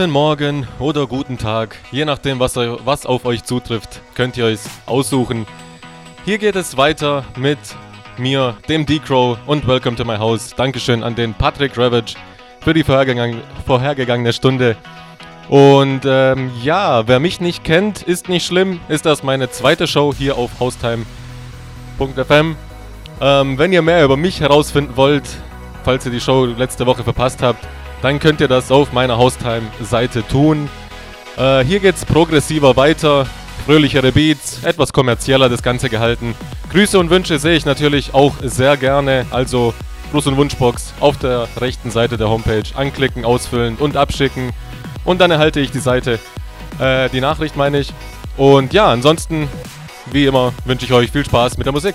guten Morgen oder guten Tag. Je nachdem, was, was auf euch zutrifft, könnt ihr euch aussuchen. Hier geht es weiter mit mir, dem D-Crow und Welcome to my house. Dankeschön an den Patrick Ravage für die vorhergegangene Stunde. Und ähm, ja, wer mich nicht kennt, ist nicht schlimm. Ist das meine zweite Show hier auf Haustime.fm. Ähm, wenn ihr mehr über mich herausfinden wollt, falls ihr die Show letzte Woche verpasst habt, dann könnt ihr das auf meiner Haustime-Seite tun. Äh, hier geht's progressiver weiter, fröhlichere Beats, etwas kommerzieller das Ganze gehalten. Grüße und Wünsche sehe ich natürlich auch sehr gerne, also Gruß- und Wunschbox auf der rechten Seite der Homepage anklicken, ausfüllen und abschicken. Und dann erhalte ich die Seite, äh, die Nachricht meine ich. Und ja, ansonsten, wie immer, wünsche ich euch viel Spaß mit der Musik.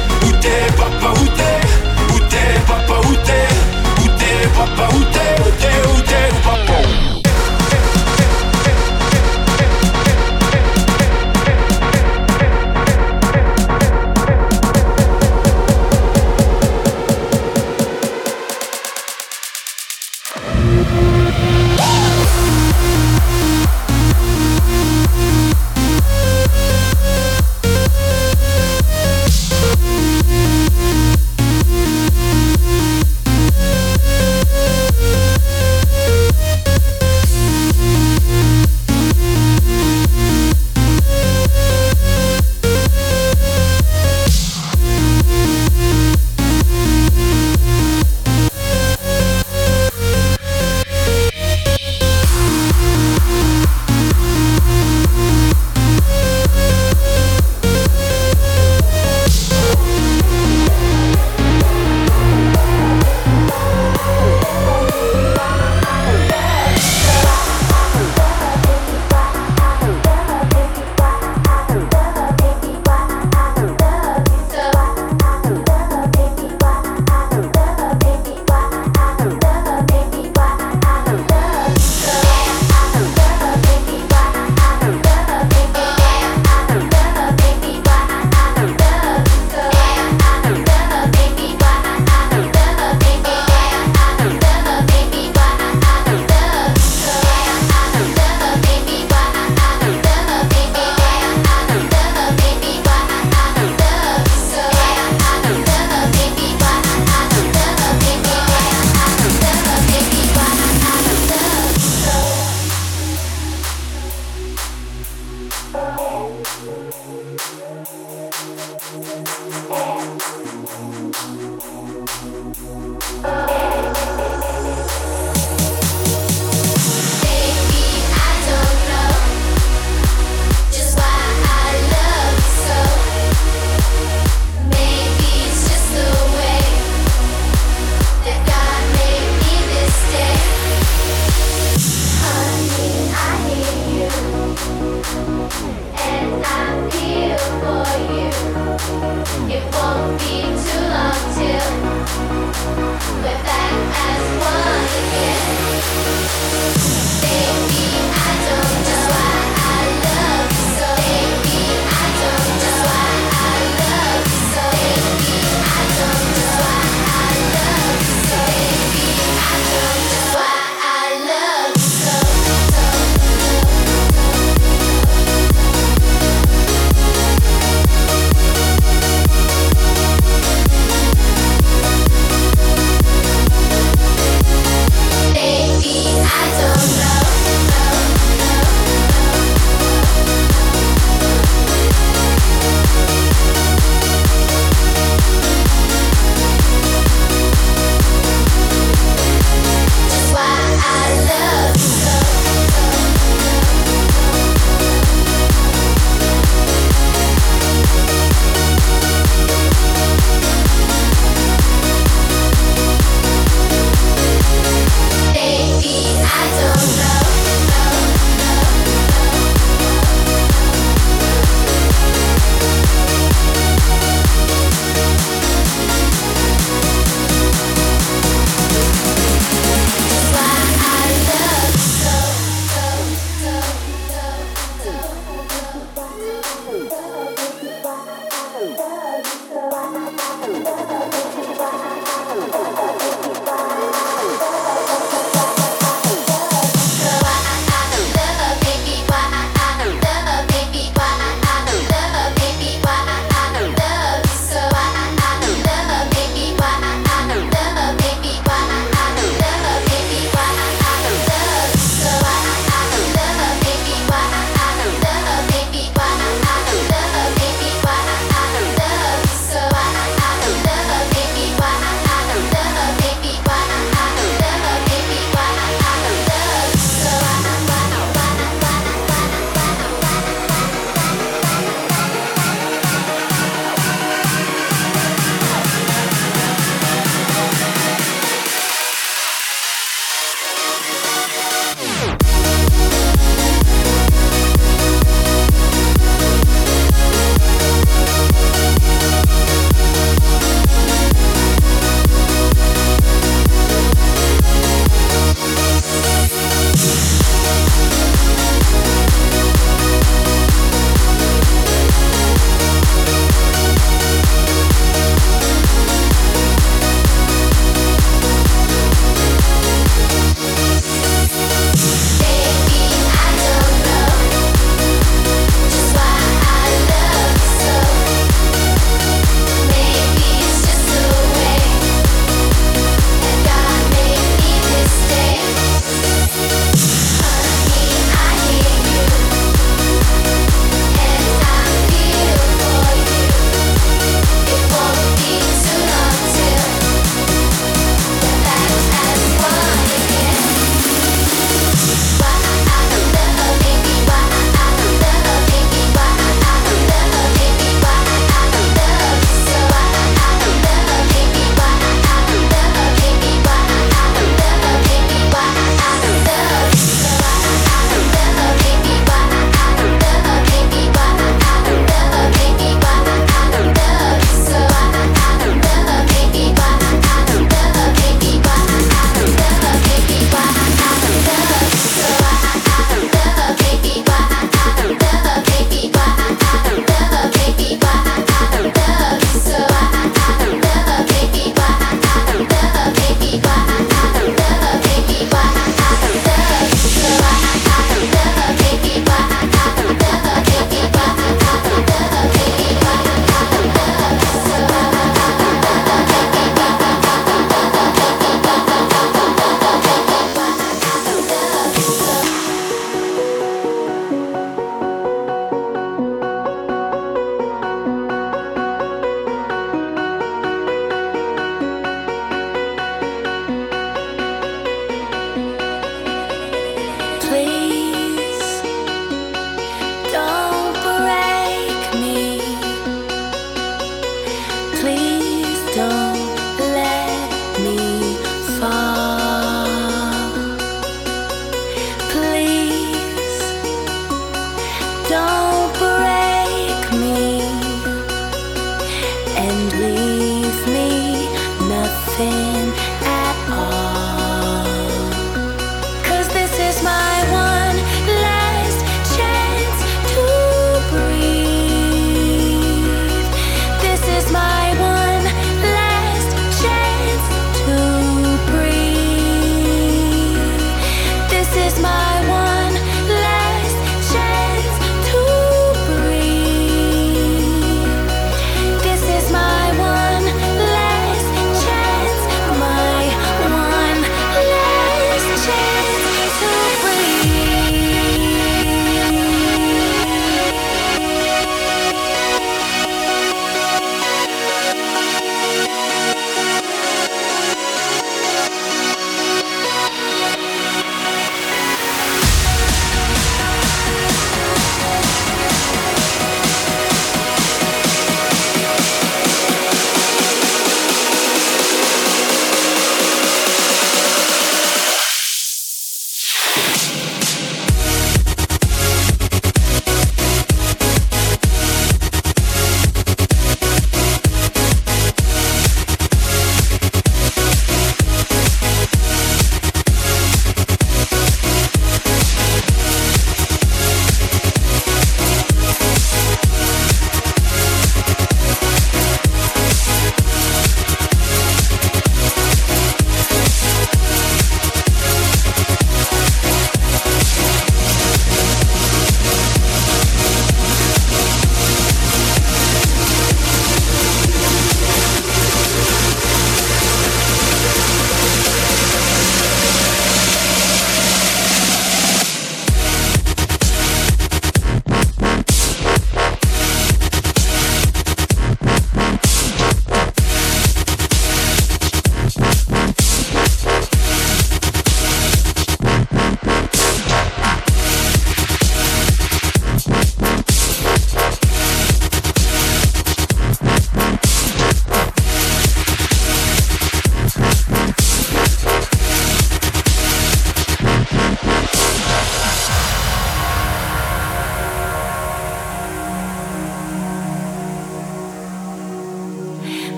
t'es, papa où t'es, où t'es, papa où t'es, où t'es, papa où t'es, où t'es, où t'es, où papa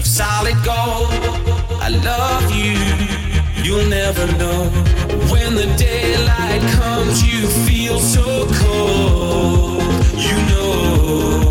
of solid gold. I love you, you'll never know. When the daylight comes, you feel so cold, you know.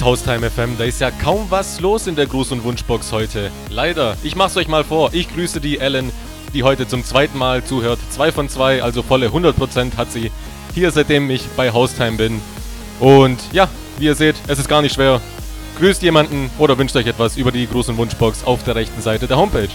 Geht's, Haustime FM. Da ist ja kaum was los in der Gruß- und Wunschbox heute. Leider. Ich mach's euch mal vor. Ich grüße die Ellen, die heute zum zweiten Mal zuhört. Zwei von zwei, also volle 100% hat sie hier, seitdem ich bei Haustime bin. Und ja, wie ihr seht, es ist gar nicht schwer. Grüßt jemanden oder wünscht euch etwas über die Gruß- und Wunschbox auf der rechten Seite der Homepage.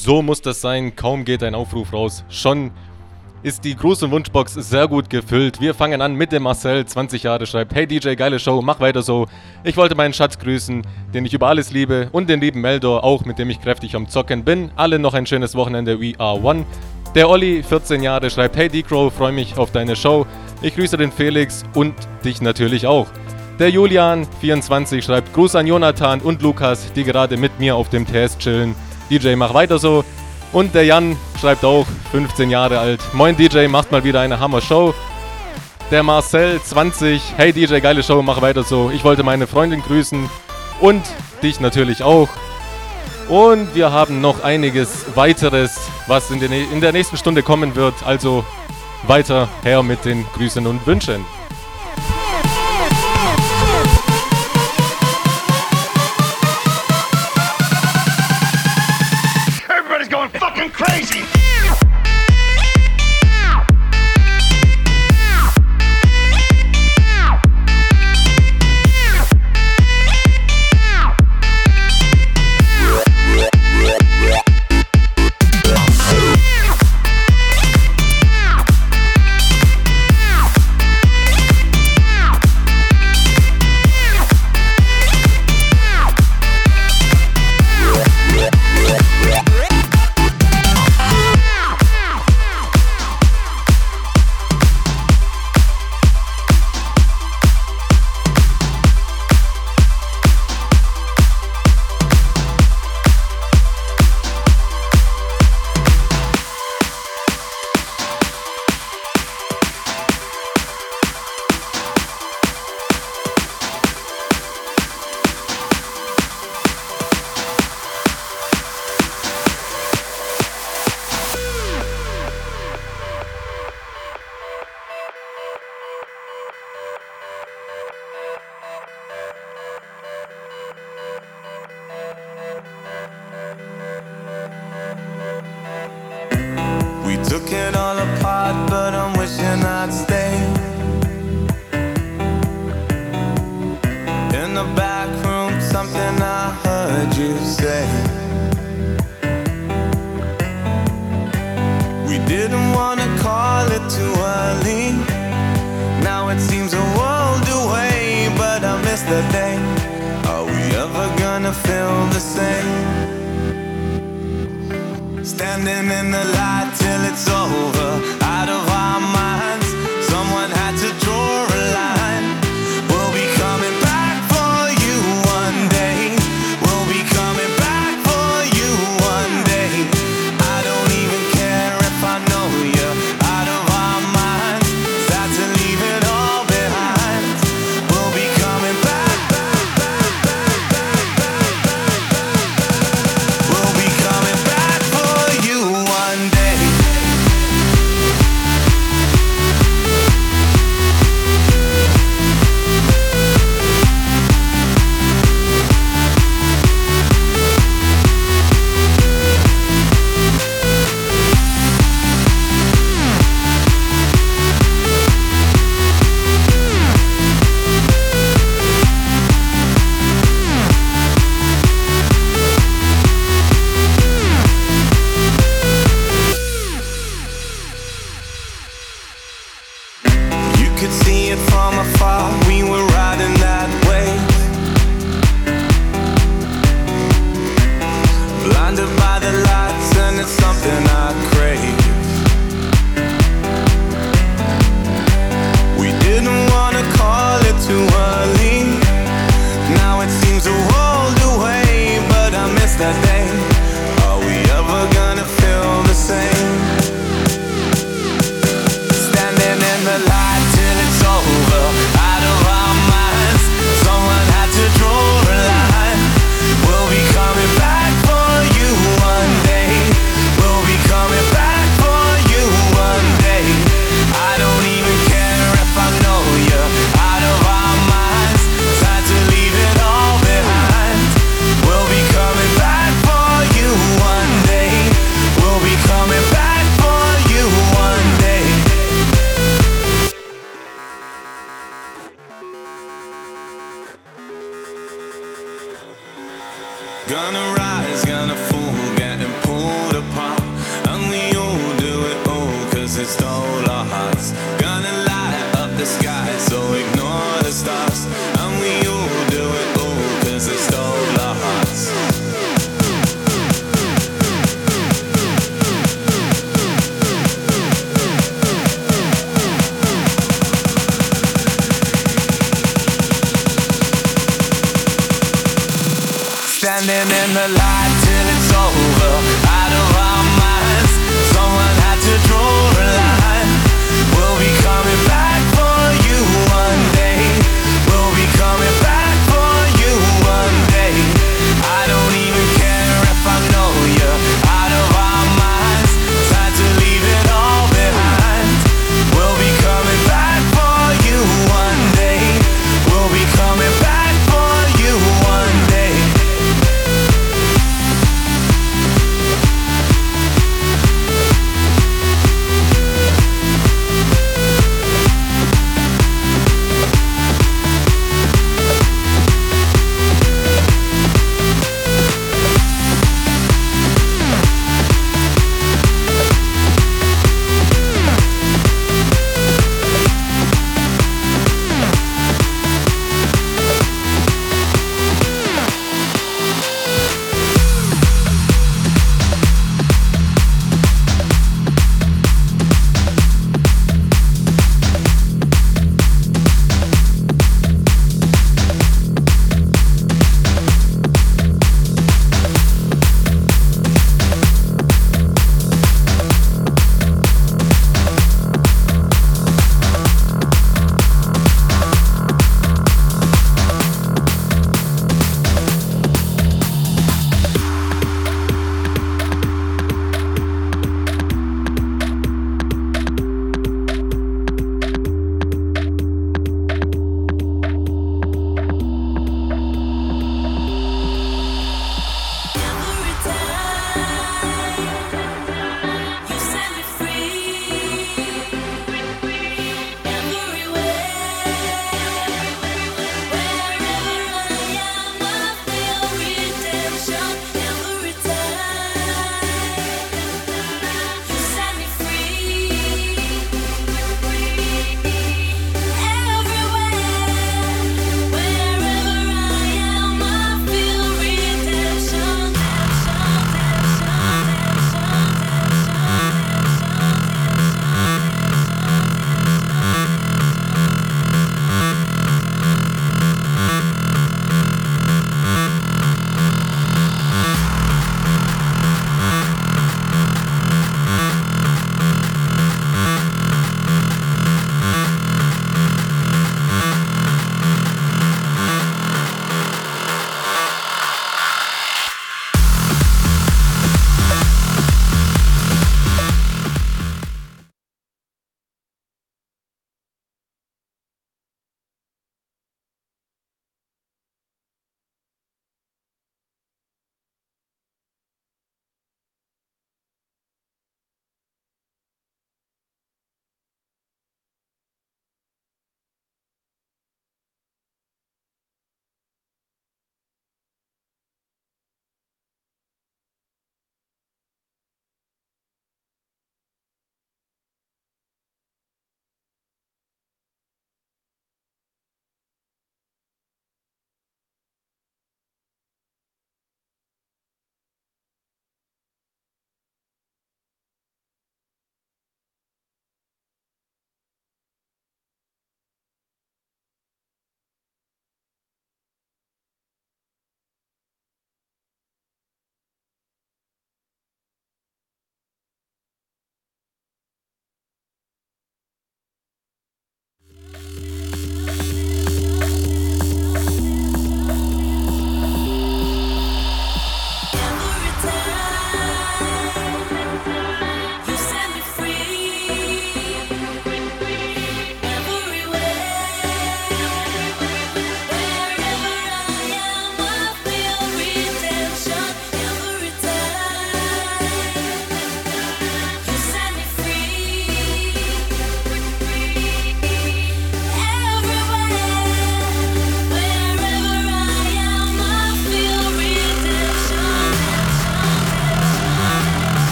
So muss das sein. Kaum geht ein Aufruf raus. Schon ist die große Wunschbox sehr gut gefüllt. Wir fangen an mit dem Marcel, 20 Jahre, schreibt: Hey DJ, geile Show, mach weiter so. Ich wollte meinen Schatz grüßen, den ich über alles liebe, und den lieben Meldor, auch mit dem ich kräftig am Zocken bin. Alle noch ein schönes Wochenende, we are one. Der Olli, 14 Jahre, schreibt: Hey D-Crow, freue mich auf deine Show. Ich grüße den Felix und dich natürlich auch. Der Julian, 24, schreibt: Gruß an Jonathan und Lukas, die gerade mit mir auf dem TS chillen. DJ, mach weiter so. Und der Jan schreibt auch, 15 Jahre alt. Moin DJ, macht mal wieder eine Hammer-Show. Der Marcel, 20. Hey DJ, geile Show, mach weiter so. Ich wollte meine Freundin grüßen. Und dich natürlich auch. Und wir haben noch einiges weiteres, was in der, in der nächsten Stunde kommen wird. Also weiter her mit den Grüßen und Wünschen.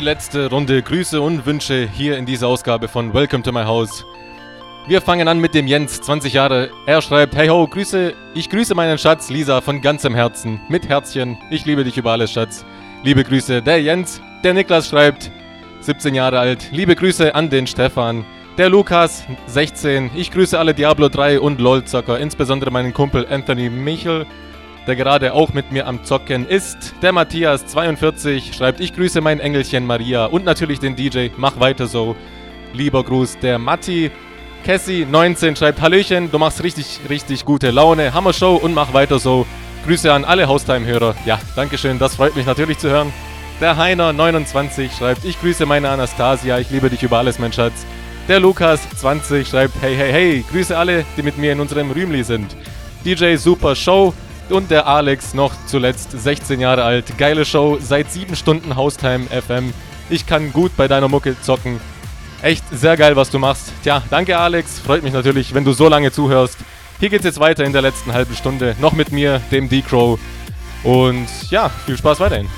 Die letzte Runde Grüße und Wünsche hier in dieser Ausgabe von Welcome to my House. Wir fangen an mit dem Jens, 20 Jahre. Er schreibt: Hey ho, Grüße, ich grüße meinen Schatz Lisa von ganzem Herzen. Mit Herzchen. Ich liebe dich über alles, Schatz. Liebe Grüße, der Jens. Der Niklas schreibt: 17 Jahre alt. Liebe Grüße an den Stefan. Der Lukas, 16. Ich grüße alle Diablo 3 und LOL-Zocker, insbesondere meinen Kumpel Anthony Michel, der gerade auch mit mir am Zocken ist. Der Matthias, 42, schreibt, ich grüße mein Engelchen Maria und natürlich den DJ, mach weiter so. Lieber Gruß, der Matti. Cassie, 19, schreibt, Hallöchen, du machst richtig, richtig gute Laune, Hammer Show und mach weiter so. Grüße an alle Haustime-Hörer. Ja, Dankeschön, das freut mich natürlich zu hören. Der Heiner, 29, schreibt, ich grüße meine Anastasia, ich liebe dich über alles, mein Schatz. Der Lukas, 20, schreibt, hey, hey, hey, grüße alle, die mit mir in unserem Rühmli sind. DJ Super Show und der Alex, noch zuletzt 16 Jahre alt. Geile Show, seit 7 Stunden Haustime FM. Ich kann gut bei deiner Mucke zocken. Echt sehr geil, was du machst. Tja, danke Alex, freut mich natürlich, wenn du so lange zuhörst. Hier geht's jetzt weiter in der letzten halben Stunde, noch mit mir, dem D-Crow. Und ja, viel Spaß weiterhin.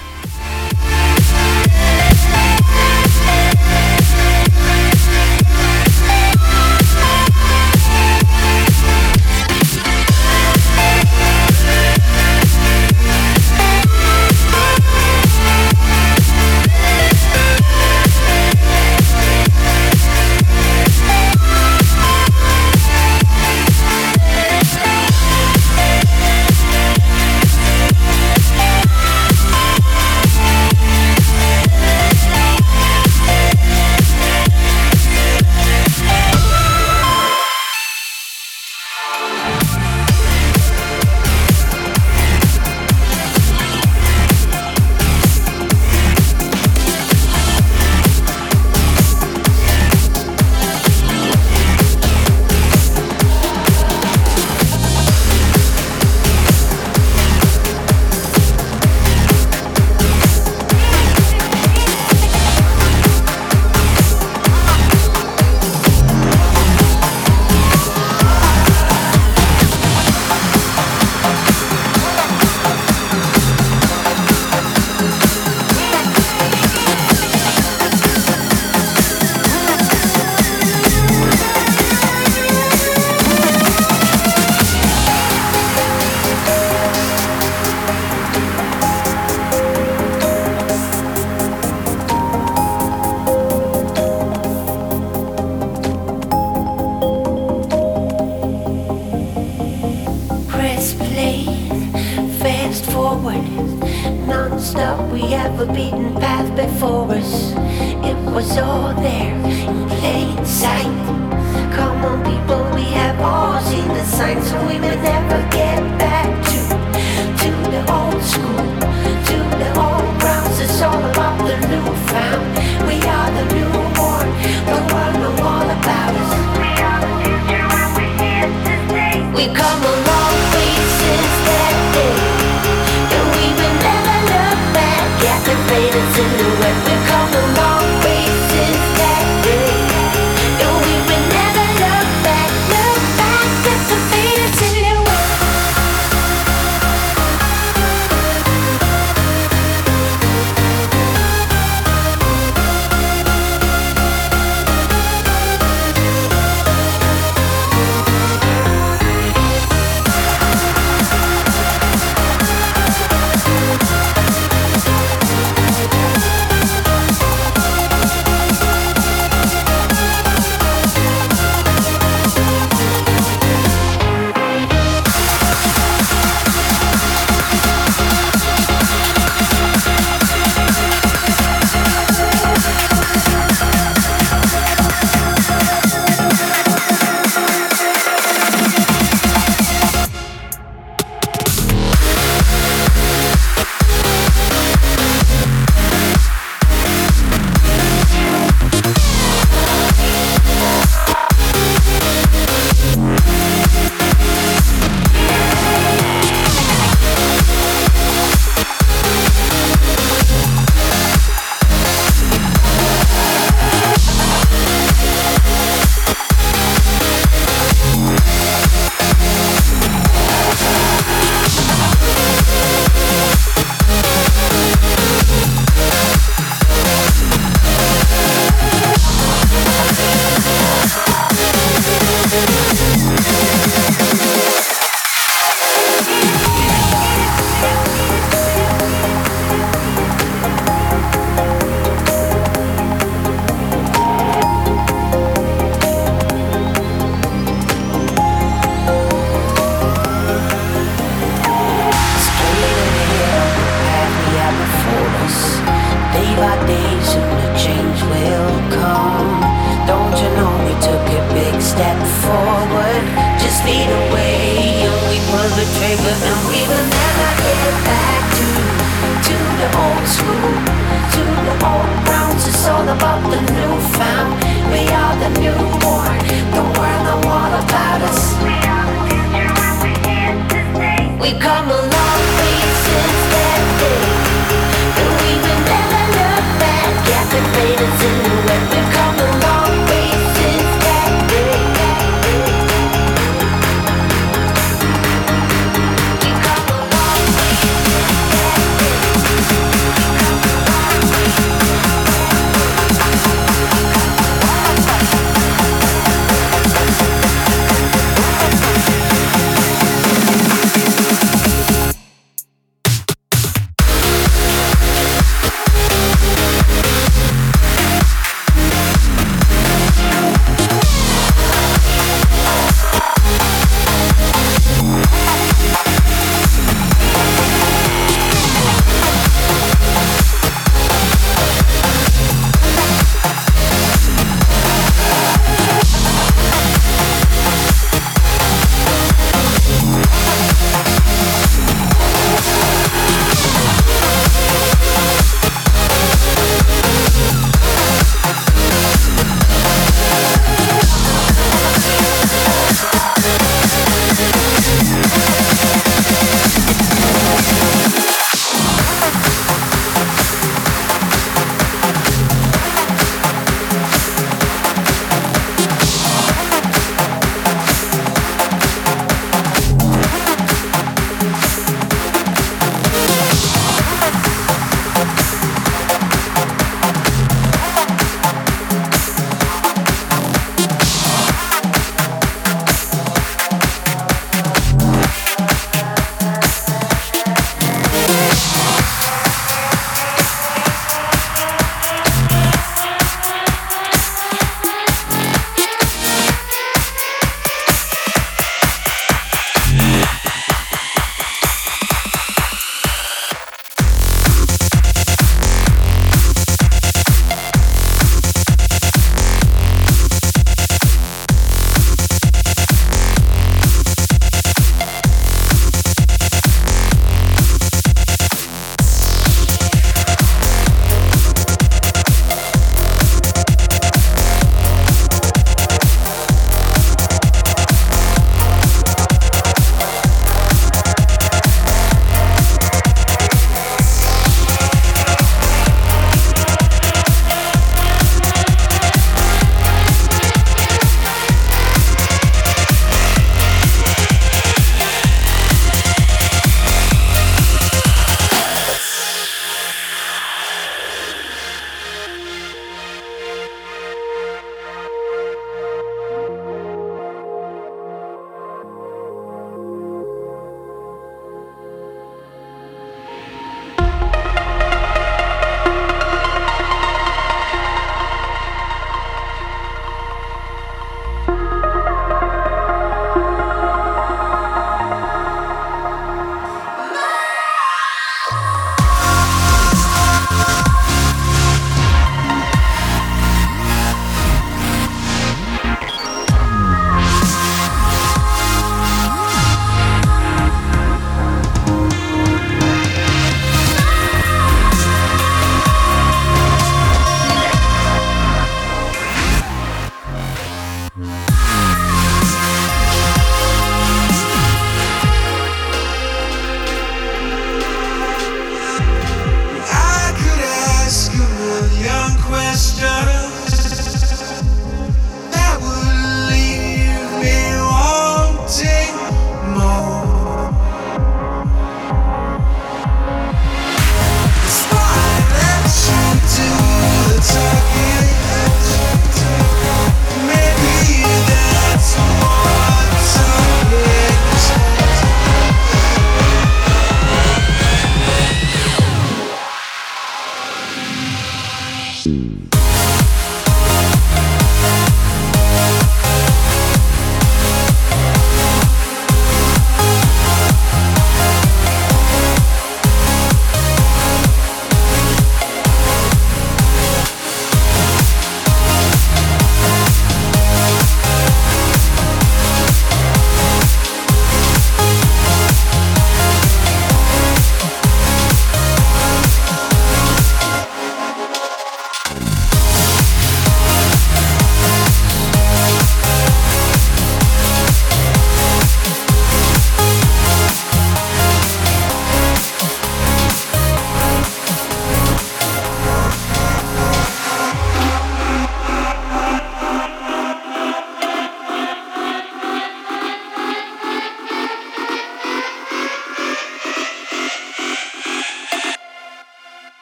We come a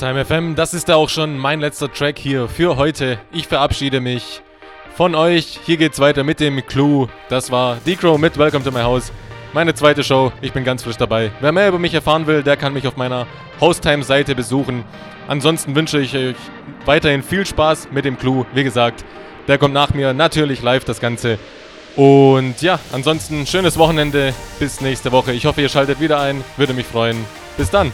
Haustime FM, das ist ja auch schon mein letzter Track hier für heute. Ich verabschiede mich von euch. Hier geht's weiter mit dem Clue. Das war D-Crow mit Welcome to my House. Meine zweite Show. Ich bin ganz frisch dabei. Wer mehr über mich erfahren will, der kann mich auf meiner Haustime-Seite besuchen. Ansonsten wünsche ich euch weiterhin viel Spaß mit dem Clue. Wie gesagt, der kommt nach mir natürlich live das Ganze. Und ja, ansonsten schönes Wochenende. Bis nächste Woche. Ich hoffe, ihr schaltet wieder ein. Würde mich freuen. Bis dann.